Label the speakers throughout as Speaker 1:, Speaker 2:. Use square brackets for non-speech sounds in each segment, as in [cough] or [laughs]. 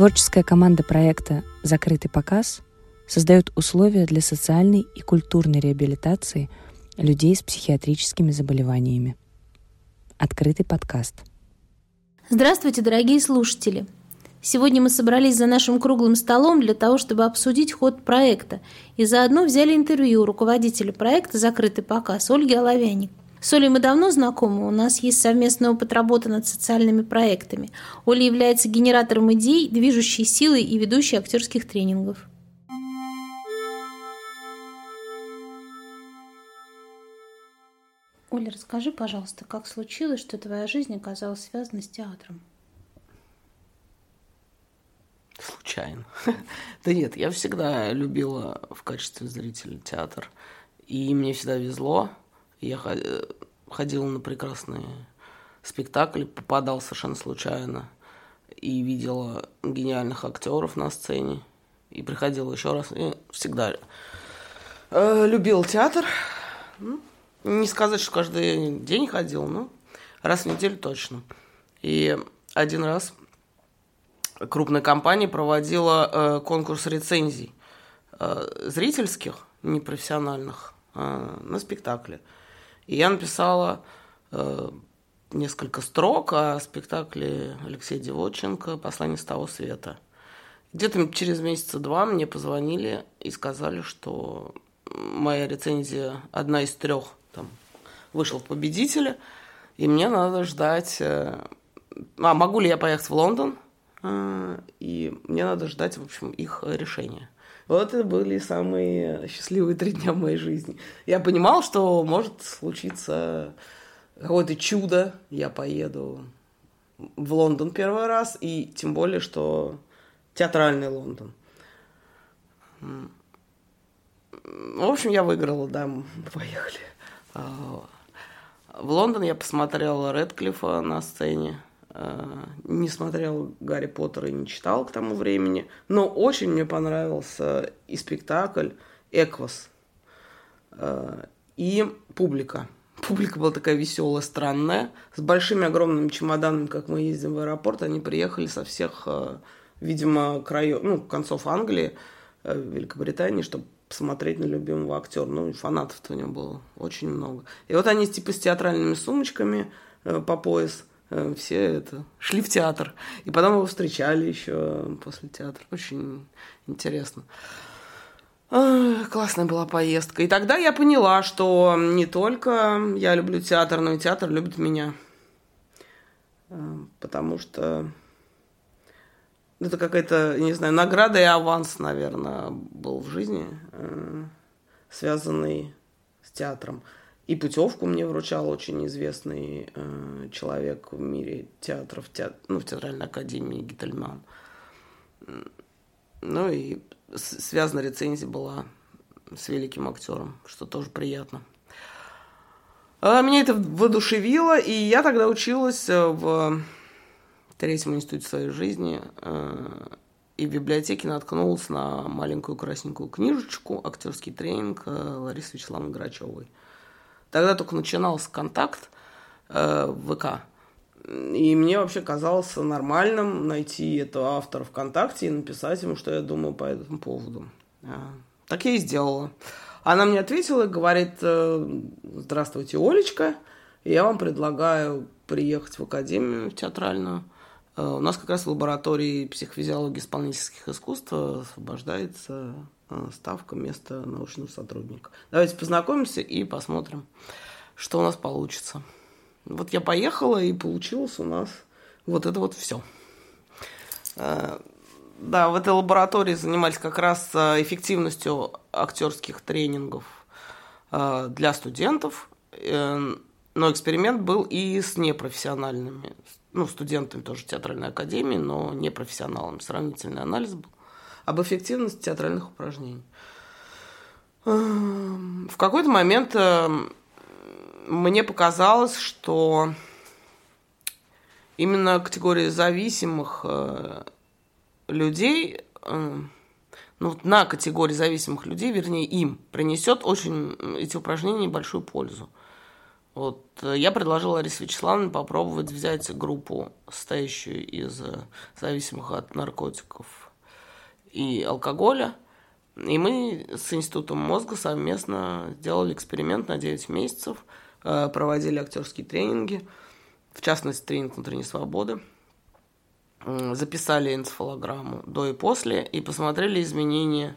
Speaker 1: Творческая команда проекта «Закрытый показ» создает условия для социальной и культурной реабилитации людей с психиатрическими заболеваниями. Открытый подкаст.
Speaker 2: Здравствуйте, дорогие слушатели! Сегодня мы собрались за нашим круглым столом для того, чтобы обсудить ход проекта, и заодно взяли интервью руководителя проекта «Закрытый показ» Ольги Оловяник. С Олей мы давно знакомы, у нас есть совместный опыт работы над социальными проектами. Оля является генератором идей, движущей силой и ведущей актерских тренингов. Оля, расскажи, пожалуйста, как случилось, что твоя жизнь оказалась связана с театром?
Speaker 3: Случайно. [laughs] да нет, я всегда любила в качестве зрителя театр. И мне всегда везло. Я ходила на прекрасные спектакли, попадал совершенно случайно. И видела гениальных актеров на сцене. И приходила еще раз. И всегда э, любил театр. Ну, не сказать, что каждый день ходил, но раз в неделю точно. И один раз крупная компания проводила э, конкурс рецензий э, зрительских, непрофессиональных, э, на спектакле. И я написала э, несколько строк о спектакле Алексея Девоченко «Послание с того света». Где-то через месяца два мне позвонили и сказали, что моя рецензия одна из трех там, вышел в победителя, и мне надо ждать... Э, а могу ли я поехать в Лондон? А, и мне надо ждать, в общем, их решения. Вот это были самые счастливые три дня в моей жизни. Я понимал, что может случиться какое-то чудо. Я поеду в Лондон первый раз, и тем более, что театральный Лондон. В общем, я выиграла, да, поехали. А, в Лондон я посмотрела Редклифа на сцене. А, не смотрел Гарри Поттера и не читал к тому времени. Но очень мне понравился и спектакль «Эквас», а, и публика. Публика была такая веселая, странная, с большими огромными чемоданами, как мы ездим в аэропорт. Они приехали со всех, видимо, краев, ну, концов Англии, Великобритании, чтобы посмотреть на любимого актера. Ну, фанатов-то у него было очень много. И вот они типа с театральными сумочками э, по пояс э, все это шли в театр. И потом его встречали еще после театра. Очень интересно. классная была поездка. И тогда я поняла, что не только я люблю театр, но и театр любит меня. Э, потому что это какая-то, не знаю, награда и аванс, наверное, был в жизни, э, связанный с театром. И путевку мне вручал очень известный э, человек в мире театров, театр, ну, в театральной академии Гительман. Ну и связана рецензия была с великим актером, что тоже приятно. А меня это воодушевило, и я тогда училась в третьем институте своей жизни э, и в библиотеке наткнулся на маленькую красненькую книжечку «Актерский тренинг» э, Ларисы Вячеславовны Грачевой. Тогда только начинался контакт э, в ВК. И мне вообще казалось нормальным найти этого автора ВКонтакте и написать ему, что я думаю по этому поводу. Так я и сделала. Она мне ответила и говорит, здравствуйте, Олечка, я вам предлагаю приехать в академию театральную – Э, у нас как раз в лаборатории психофизиологии исполнительских искусств освобождается э, ставка места научного сотрудника. Давайте познакомимся и посмотрим, что у нас получится. Вот я поехала, и получилось у нас вот это вот все. Э, да, в этой лаборатории занимались как раз эффективностью актерских тренингов для студентов, но эксперимент был и с непрофессиональными ну, студентами тоже театральной академии, но не профессионалами. Сравнительный анализ был об эффективности театральных упражнений. Эм, в какой-то момент эм, мне показалось, что именно категория зависимых э, людей, эм, ну, на категории зависимых людей, вернее, им принесет очень эти упражнения большую пользу. Вот э, я предложил Ларисе Вячеславовне попробовать взять группу, состоящую из э, зависимых от наркотиков и алкоголя, и мы с Институтом мозга совместно сделали эксперимент на 9 месяцев, э, проводили актерские тренинги, в частности, тренинг внутренней свободы, записали энцефалограмму до и после и посмотрели изменения,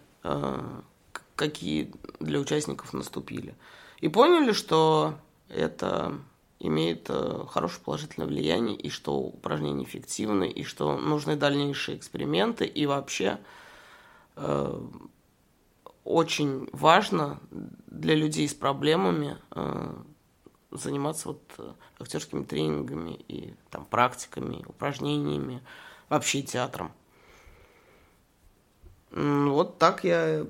Speaker 3: какие для участников наступили. И поняли, что это имеет э, хорошее положительное влияние, и что упражнения эффективны, и что нужны дальнейшие эксперименты, и вообще э, очень важно для людей с проблемами э, заниматься вот э, актерскими тренингами и там практиками, упражнениями, вообще театром. Вот так я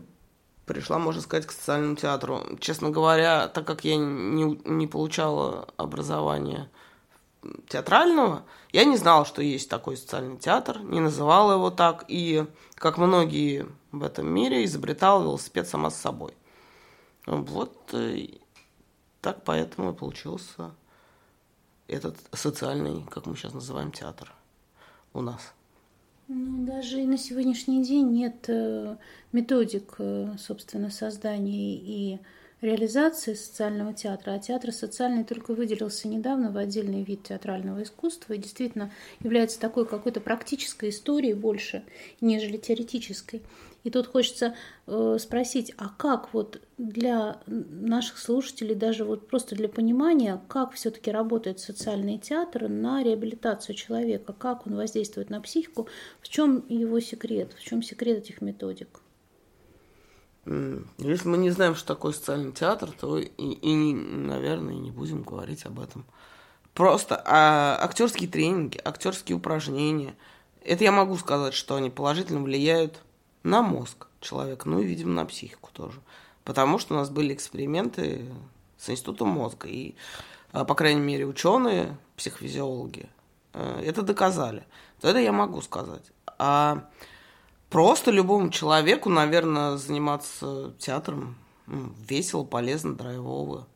Speaker 3: пришла, можно сказать, к социальному театру. Честно говоря, так как я не, не получала образования театрального, я не знала, что есть такой социальный театр, не называла его так, и, как многие в этом мире, изобретала велосипед сама с собой. Вот э, так поэтому и получился этот социальный, как мы сейчас называем, театр у нас.
Speaker 2: Ну, даже и на сегодняшний день нет э, методик, э, собственно, создания и реализации социального театра, а театр социальный только выделился недавно в отдельный вид театрального искусства и действительно является такой какой-то практической историей больше, нежели теоретической. И тут хочется э, спросить, а как вот для наших слушателей, даже вот просто для понимания, как все-таки работает социальный театр на реабилитацию человека, как он воздействует на психику, в чем его секрет, в чем секрет этих методик?
Speaker 3: Если мы не знаем, что такое социальный театр, то и, и наверное, не будем говорить об этом. Просто а, актерские тренинги, актерские упражнения, это я могу сказать, что они положительно влияют на мозг человека, ну и, видимо, на психику тоже. Потому что у нас были эксперименты с институтом мозга, и, а, по крайней мере, ученые, психофизиологи, э, это доказали. То это я могу сказать. А просто любому человеку, наверное, заниматься театром ну, весело, полезно, драйвово.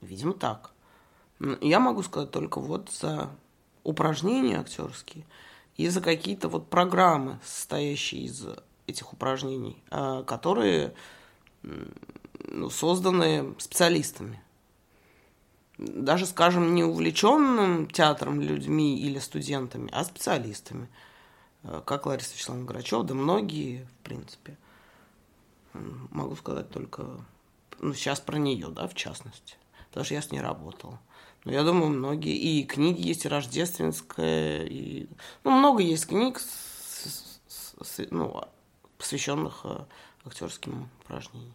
Speaker 3: Видимо, так. Я могу сказать только вот за упражнения актерские и за какие-то вот программы, состоящие из этих упражнений, а, которые ну, созданы специалистами. Даже, скажем, не увлеченным театром людьми или студентами, а специалистами – как Лариса Вячеславовна Грачева, да многие, в принципе. Могу сказать только, ну, сейчас про нее, да, в частности. Потому что я с ней работал. Но я думаю, многие, и книги есть рождественская, и, ну, много есть книг, с, с, с, ну, посвященных э, актерским упражнениям.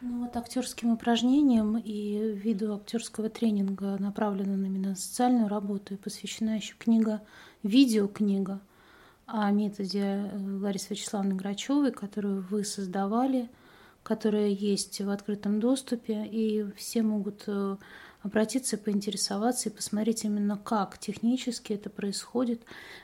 Speaker 2: Ну вот актерским упражнениям и виду актерского тренинга направлена именно на социальную работу и посвящена еще книга, видеокнига – о методе э, Ларисы Вячеславовны Грачевой, которую вы создавали, которая есть в открытом доступе, и все могут э, обратиться, поинтересоваться и посмотреть именно как технически это происходит.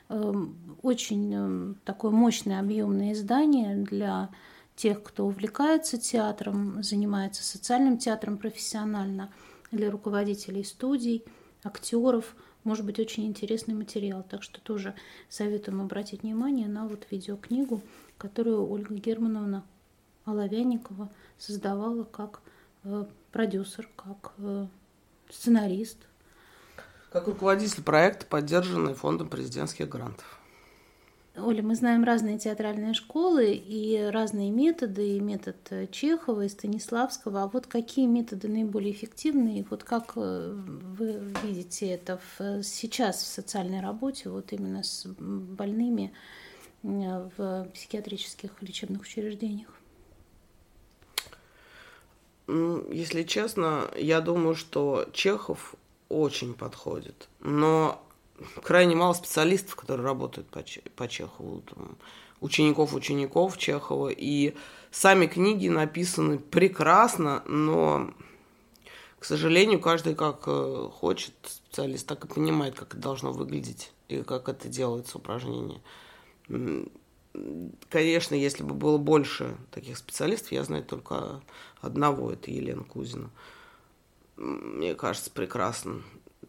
Speaker 2: Эм, очень эм, такое мощное объемное издание для тех, кто увлекается театром, занимается социальным театром профессионально, для руководителей студий, актеров – может быть очень интересный материал. Так что тоже советуем обратить внимание на вот видеокнигу, которую Ольга Германовна Оловянникова создавала как э, продюсер, как э, сценарист.
Speaker 3: Как руководитель проекта, поддержанный фондом президентских грантов.
Speaker 2: Оля, мы знаем разные театральные школы и разные методы, и метод э, Чехова, и Станиславского. А вот какие методы наиболее эффективны? И вот как э, вы видите это в, э, сейчас в социальной работе, вот именно с больными в психиатрических лечебных учреждениях?
Speaker 3: Если честно, я думаю, что Чехов очень подходит. Но крайне мало специалистов, которые работают по, по Чехову, там, учеников учеников Чехова, и сами книги написаны прекрасно, но, к сожалению, каждый как э, хочет, специалист так и понимает, как это должно выглядеть и как это делается упражнение. Конечно, если бы было больше таких специалистов, я знаю только одного, это Елена Кузина. мне кажется, прекрасен.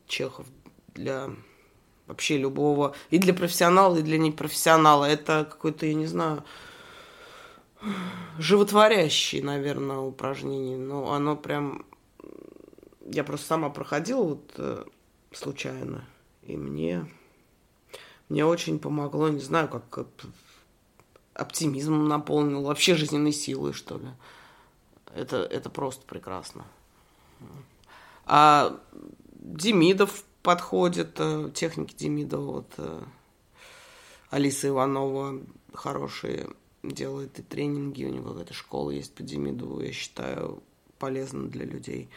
Speaker 3: Чехов для вообще любого, и для профессионала, и для непрофессионала. Это какой-то, я не знаю, животворящее, наверное, упражнение. Но оно прям... Я просто сама проходила вот э, случайно, и мне, мне очень помогло, не знаю, как оптимизмом наполнил, вообще жизненной силой, что ли. Это, это просто прекрасно. А Демидов подходит, э, техники Демидова, вот э, Алиса Иванова хорошие делает и тренинги, у него какая-то школа есть по Демидову, я считаю, полезно для людей.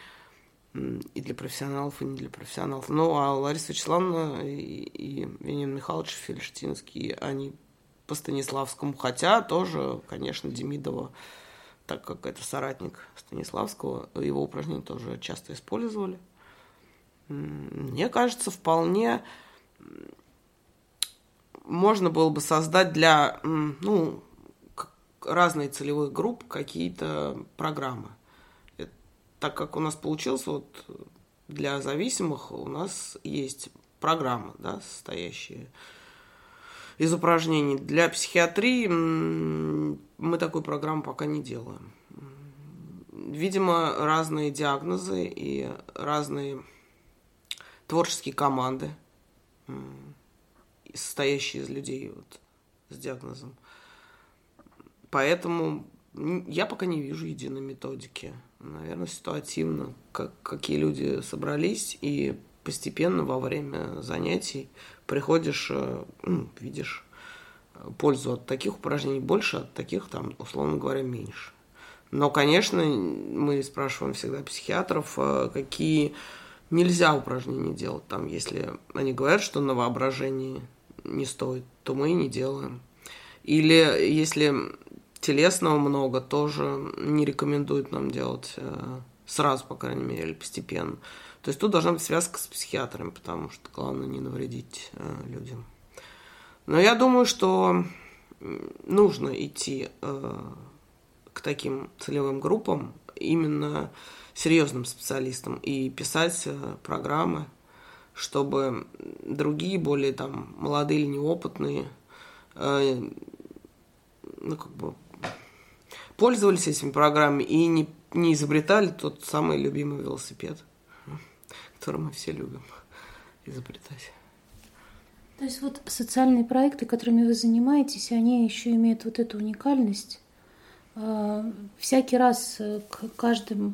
Speaker 3: И для профессионалов, и не для профессионалов. Ну, а Лариса Вячеславовна и, и Вениамин Михайлович Фельштинский, они по Станиславскому, хотя тоже, конечно, Демидова, так как это соратник Станиславского, его упражнения тоже часто использовали. Мне кажется, вполне можно было бы создать для ну, разных целевых групп какие-то программы. Так как у нас получилось, вот для зависимых у нас есть программа, да, состоящая из упражнений. Для психиатрии мы такой программу пока не делаем. Видимо, разные диагнозы и разные творческие команды, состоящие из людей вот, с диагнозом. Поэтому я пока не вижу единой методики. Наверное, ситуативно, как, какие люди собрались, и постепенно во время занятий приходишь, э, ну, видишь пользу от таких упражнений больше, от таких, там, условно говоря, меньше. Но, конечно, мы спрашиваем всегда психиатров, э, какие нельзя упражнения делать. Там, если они говорят, что на воображении не стоит, то мы и не делаем. Или если телесного много, тоже не рекомендуют нам делать э, сразу, по крайней мере, или постепенно. То есть тут должна быть связка с психиатром, потому что главное не навредить э, людям. Но я думаю, что нужно идти э, к таким целевым группам, именно серьезным специалистам, и писать э, программы, чтобы другие, более там молодые или неопытные, э, ну, как бы пользовались этими программами и не, не изобретали тот самый любимый велосипед – который мы все любим [laughs] изобретать.
Speaker 2: То есть вот социальные проекты, которыми вы занимаетесь, они еще имеют вот эту уникальность. А, всякий раз э, к каждому, э,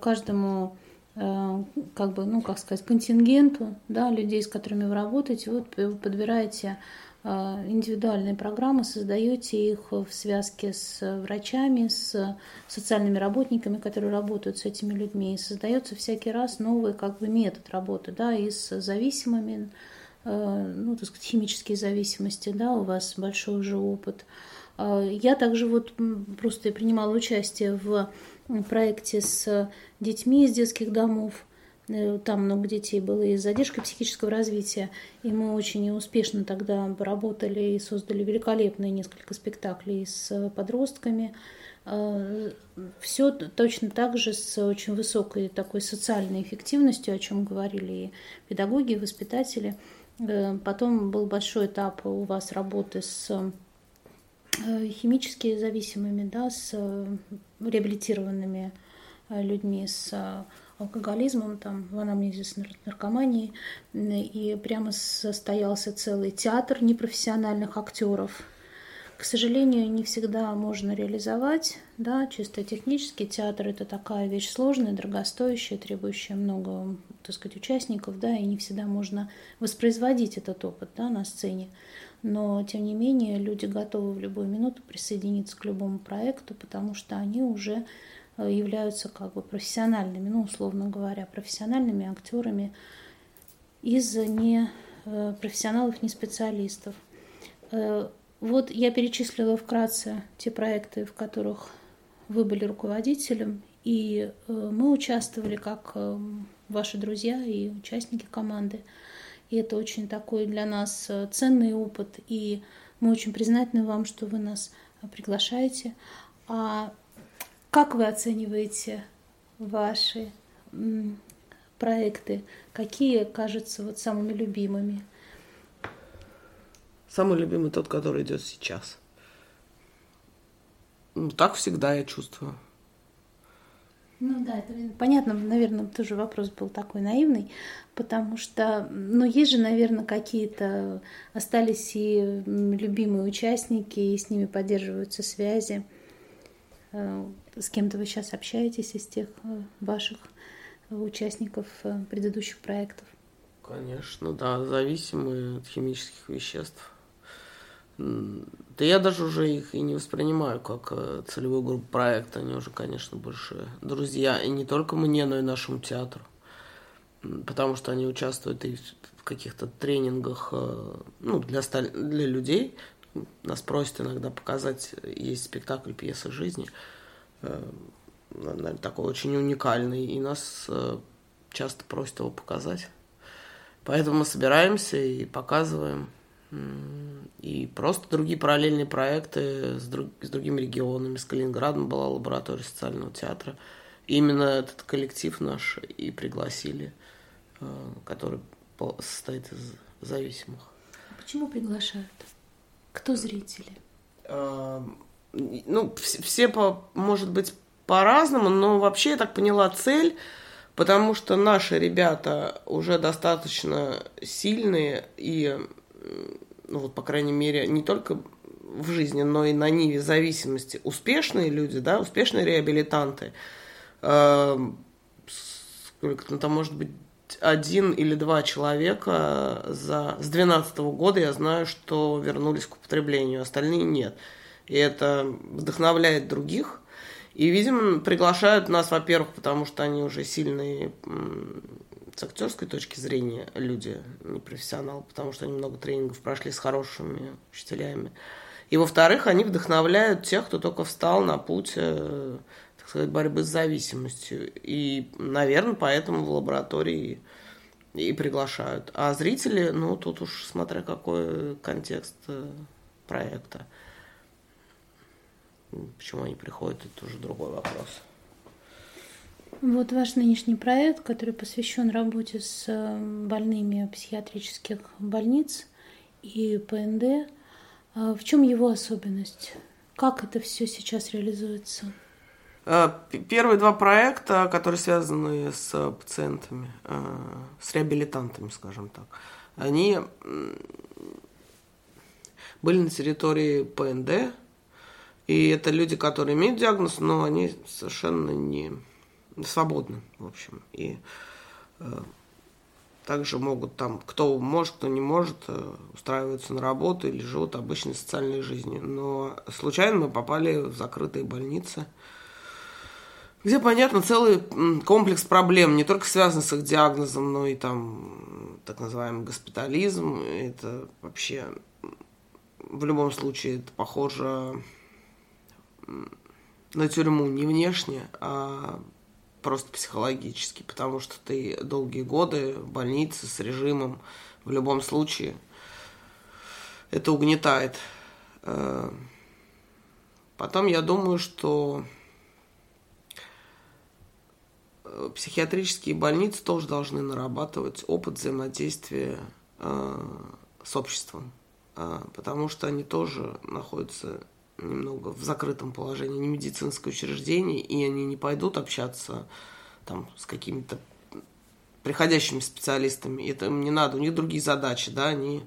Speaker 2: каждому э, как бы, ну, как сказать, контингенту, да, людей, с которыми вы работаете, вы подбираете а, индивидуальные программы, создаете их в связке с врачами, с социальными работниками, которые работают с этими людьми. И создается всякий раз новый как бы метод работы, да, и с зависимыми, ну, так сказать, химические зависимости, да, у вас большой уже опыт. Я также вот просто принимала участие в проекте с детьми из детских домов, Э, там много детей было и с задержкой психического развития, и мы очень успешно тогда работали и создали великолепные несколько спектаклей с подростками. Э, Все точно так же с очень высокой такой социальной эффективностью, о чем говорили и педагоги, и воспитатели. Э, потом был большой этап у вас работы с химически зависимыми, да, с реабилитированными людьми, с алкоголизмом, там, в анамнезе с наркоманией, и прямо состоялся целый театр непрофессиональных актеров. К сожалению, не всегда можно реализовать, да, чисто технически театр это такая вещь сложная, дорогостоящая, требующая много, так сказать, участников, да, и не всегда можно воспроизводить этот опыт, да, на сцене. Но, тем не менее, люди готовы в любую минуту присоединиться к любому проекту, потому что они уже Э, являются как бы профессиональными, ну, условно говоря, профессиональными актерами из не э, профессионалов, не специалистов. Э, вот я перечислила вкратце те проекты, в которых вы были руководителем, и мы участвовали как ваши друзья и участники команды. И это очень такой для нас ценный опыт, и мы очень признательны вам, что вы нас приглашаете. А как вы оцениваете ваши проекты, какие кажутся вот самыми любимыми?
Speaker 3: Самый любимый тот, который идет сейчас. Ну, так всегда я чувствую.
Speaker 2: Ну да, это понятно, наверное, тоже вопрос был такой наивный, потому что, ну, есть же, наверное, какие-то, остались и любимые участники, и с ними поддерживаются связи. Э, с кем-то вы сейчас общаетесь из тех э, ваших участников э, предыдущих проектов?
Speaker 3: Конечно, да, зависимые от химических веществ. Да я даже уже их и не воспринимаю как э, целевую группу проекта. Они уже, конечно, больше друзья. И не только мне, но и нашему театру. Потому что они участвуют и в каких-то тренингах э, ну, для, для людей. Нас просят иногда показать, есть спектакль пьесы жизни. Наверное, такой очень уникальный. И нас часто просят его показать. Поэтому мы собираемся и показываем. И просто другие параллельные проекты с, друг, с другими регионами. С Калининградом была лаборатория социального театра. И именно этот коллектив наш и пригласили, э, который состоит из зависимых.
Speaker 2: Почему приглашают? Кто зрители?
Speaker 3: Э, ну, все, по, может быть, по-разному, но вообще, я так поняла, цель Потому что наши ребята уже достаточно сильные и, ну вот, по крайней мере, не только в жизни, но и на ниве зависимости успешные люди, да, успешные реабилитанты. Эм, сколько ну, там может быть один или два человека за, с 2012 года я знаю, что вернулись к употреблению, остальные нет. И это вдохновляет других, и, видимо, приглашают нас, во-первых, потому что они уже сильные с актерской точки зрения люди, не профессионалы, потому что они много тренингов прошли с хорошими учителями. И, во-вторых, они вдохновляют тех, кто только встал на путь, э, так сказать, борьбы с зависимостью. И, наверное, поэтому в лаборатории и приглашают. А зрители, ну, тут уж смотря какой контекст э, проекта. Почему они приходят, это уже другой вопрос.
Speaker 2: Вот ваш нынешний проект, который посвящен работе с э, больными психиатрических больниц и ПНД, а в чем его особенность? Как это все сейчас реализуется?
Speaker 3: Э, первые два проекта, которые связаны с пациентами, э, с реабилитантами, скажем так, они были на территории ПНД, и это люди, которые имеют диагноз, но они совершенно не свободны, в общем. И э, также могут там, кто может, кто не может, э, устраиваться на работу или живут обычной социальной жизнью. Но случайно мы попали в закрытые больницы, где, понятно, целый комплекс проблем, не только связан с их диагнозом, но и там так называемый госпитализм. Это вообще в любом случае это похоже на тюрьму не внешне, а просто психологически, потому что ты долгие годы в больнице с режимом в любом случае. Это угнетает. Э, потом я думаю, что э, психиатрические больницы тоже должны нарабатывать опыт взаимодействия э, с обществом, потому что они тоже находятся немного в закрытом положении, не медицинское учреждение, и они не пойдут общаться там с какими-то приходящими специалистами. Это им не надо, у них другие задачи, да, они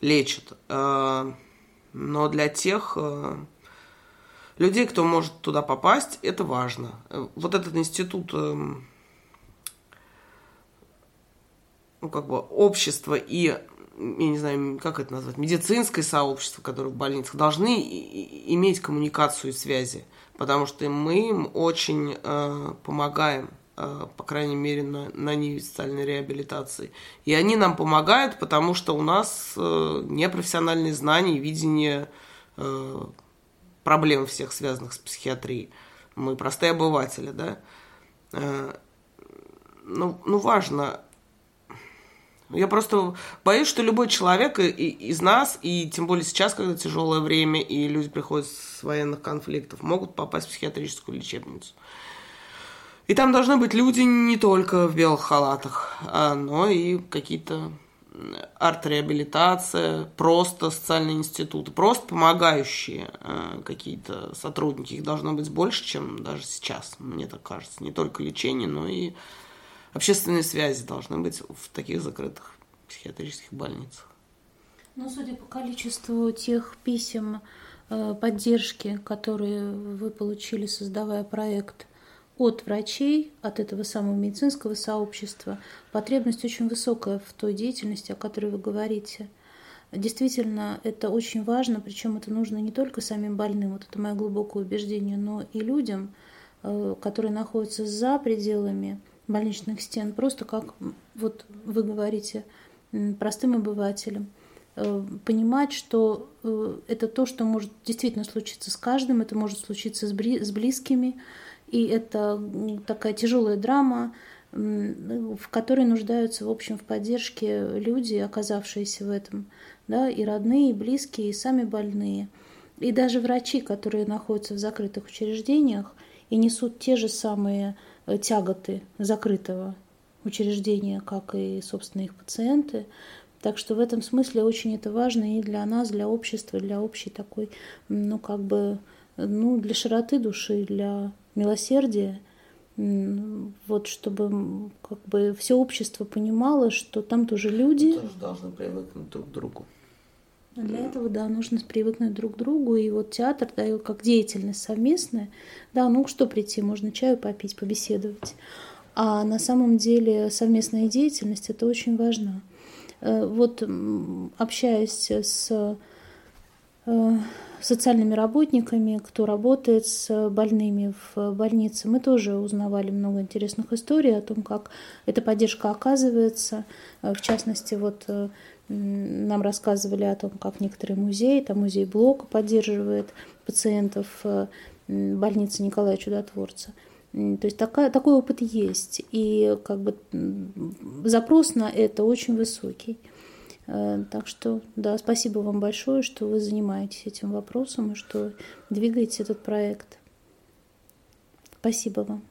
Speaker 3: лечат. А, но для тех а, людей, кто может туда попасть, это важно. Вот этот институт эм, ну, как бы общества и я не знаю, как это назвать, медицинское сообщество, которое в больницах, должны иметь коммуникацию и связи, потому что мы им очень э, помогаем, э, по крайней мере, на, на ниве реабилитации. И они нам помогают, потому что у нас э, непрофессиональные знания и видение э, проблем всех, связанных с психиатрией. Мы простые обыватели, да. Э, ну, ну, важно я просто боюсь, что любой человек из нас, и тем более сейчас, когда тяжелое время, и люди приходят с военных конфликтов, могут попасть в психиатрическую лечебницу. И там должны быть люди не только в белых халатах, а, но и какие-то арт-реабилитация, просто социальные институты, просто помогающие э, какие-то сотрудники. Их должно быть больше, чем даже сейчас, мне так кажется. Не только лечение, но и общественные связи должны быть в таких закрытых психиатрических больницах.
Speaker 2: Ну, судя по количеству тех писем э, поддержки, которые вы получили, создавая проект, от врачей, от этого самого медицинского сообщества, потребность очень высокая в той деятельности, о которой вы говорите. Действительно, это очень важно, причем это нужно не только самим больным, вот это мое глубокое убеждение, но и людям, э, которые находятся за пределами больничных стен, просто как вот вы говорите, простым обывателям, э, понимать, что э, это то, что может действительно случиться с каждым, это может случиться с близкими, и это такая тяжелая драма, в которой нуждаются, в общем, в поддержке люди, оказавшиеся в этом, да, и родные, и близкие, и сами больные. И даже врачи, которые находятся в закрытых учреждениях и несут те же самые тяготы закрытого учреждения, как и, собственно, их пациенты. Так что в этом смысле очень это важно и для нас, для общества, для общей такой, ну, как бы, ну, для широты души, для милосердия, вот чтобы как бы все общество понимало, что там тоже люди.
Speaker 3: Тоже должны привыкнуть друг к другу.
Speaker 2: Для этого, да, нужно привыкнуть друг к другу. И вот театр, да, как деятельность совместная, да, ну что прийти, можно чаю попить, побеседовать. А на самом деле совместная деятельность это очень важно. Э, вот общаясь с э, социальными работниками, кто работает с больными в больнице. Мы тоже узнавали много интересных историй о том, как эта поддержка оказывается. В частности, вот э, нам рассказывали о том, как некоторые музеи, там музей Блока поддерживает пациентов э, больницы Николая Чудотворца. То есть такая, такой опыт есть. И как бы запрос на это очень высокий. Э, так что, да, спасибо вам большое, что вы занимаетесь этим вопросом и что двигаете этот проект. Спасибо вам.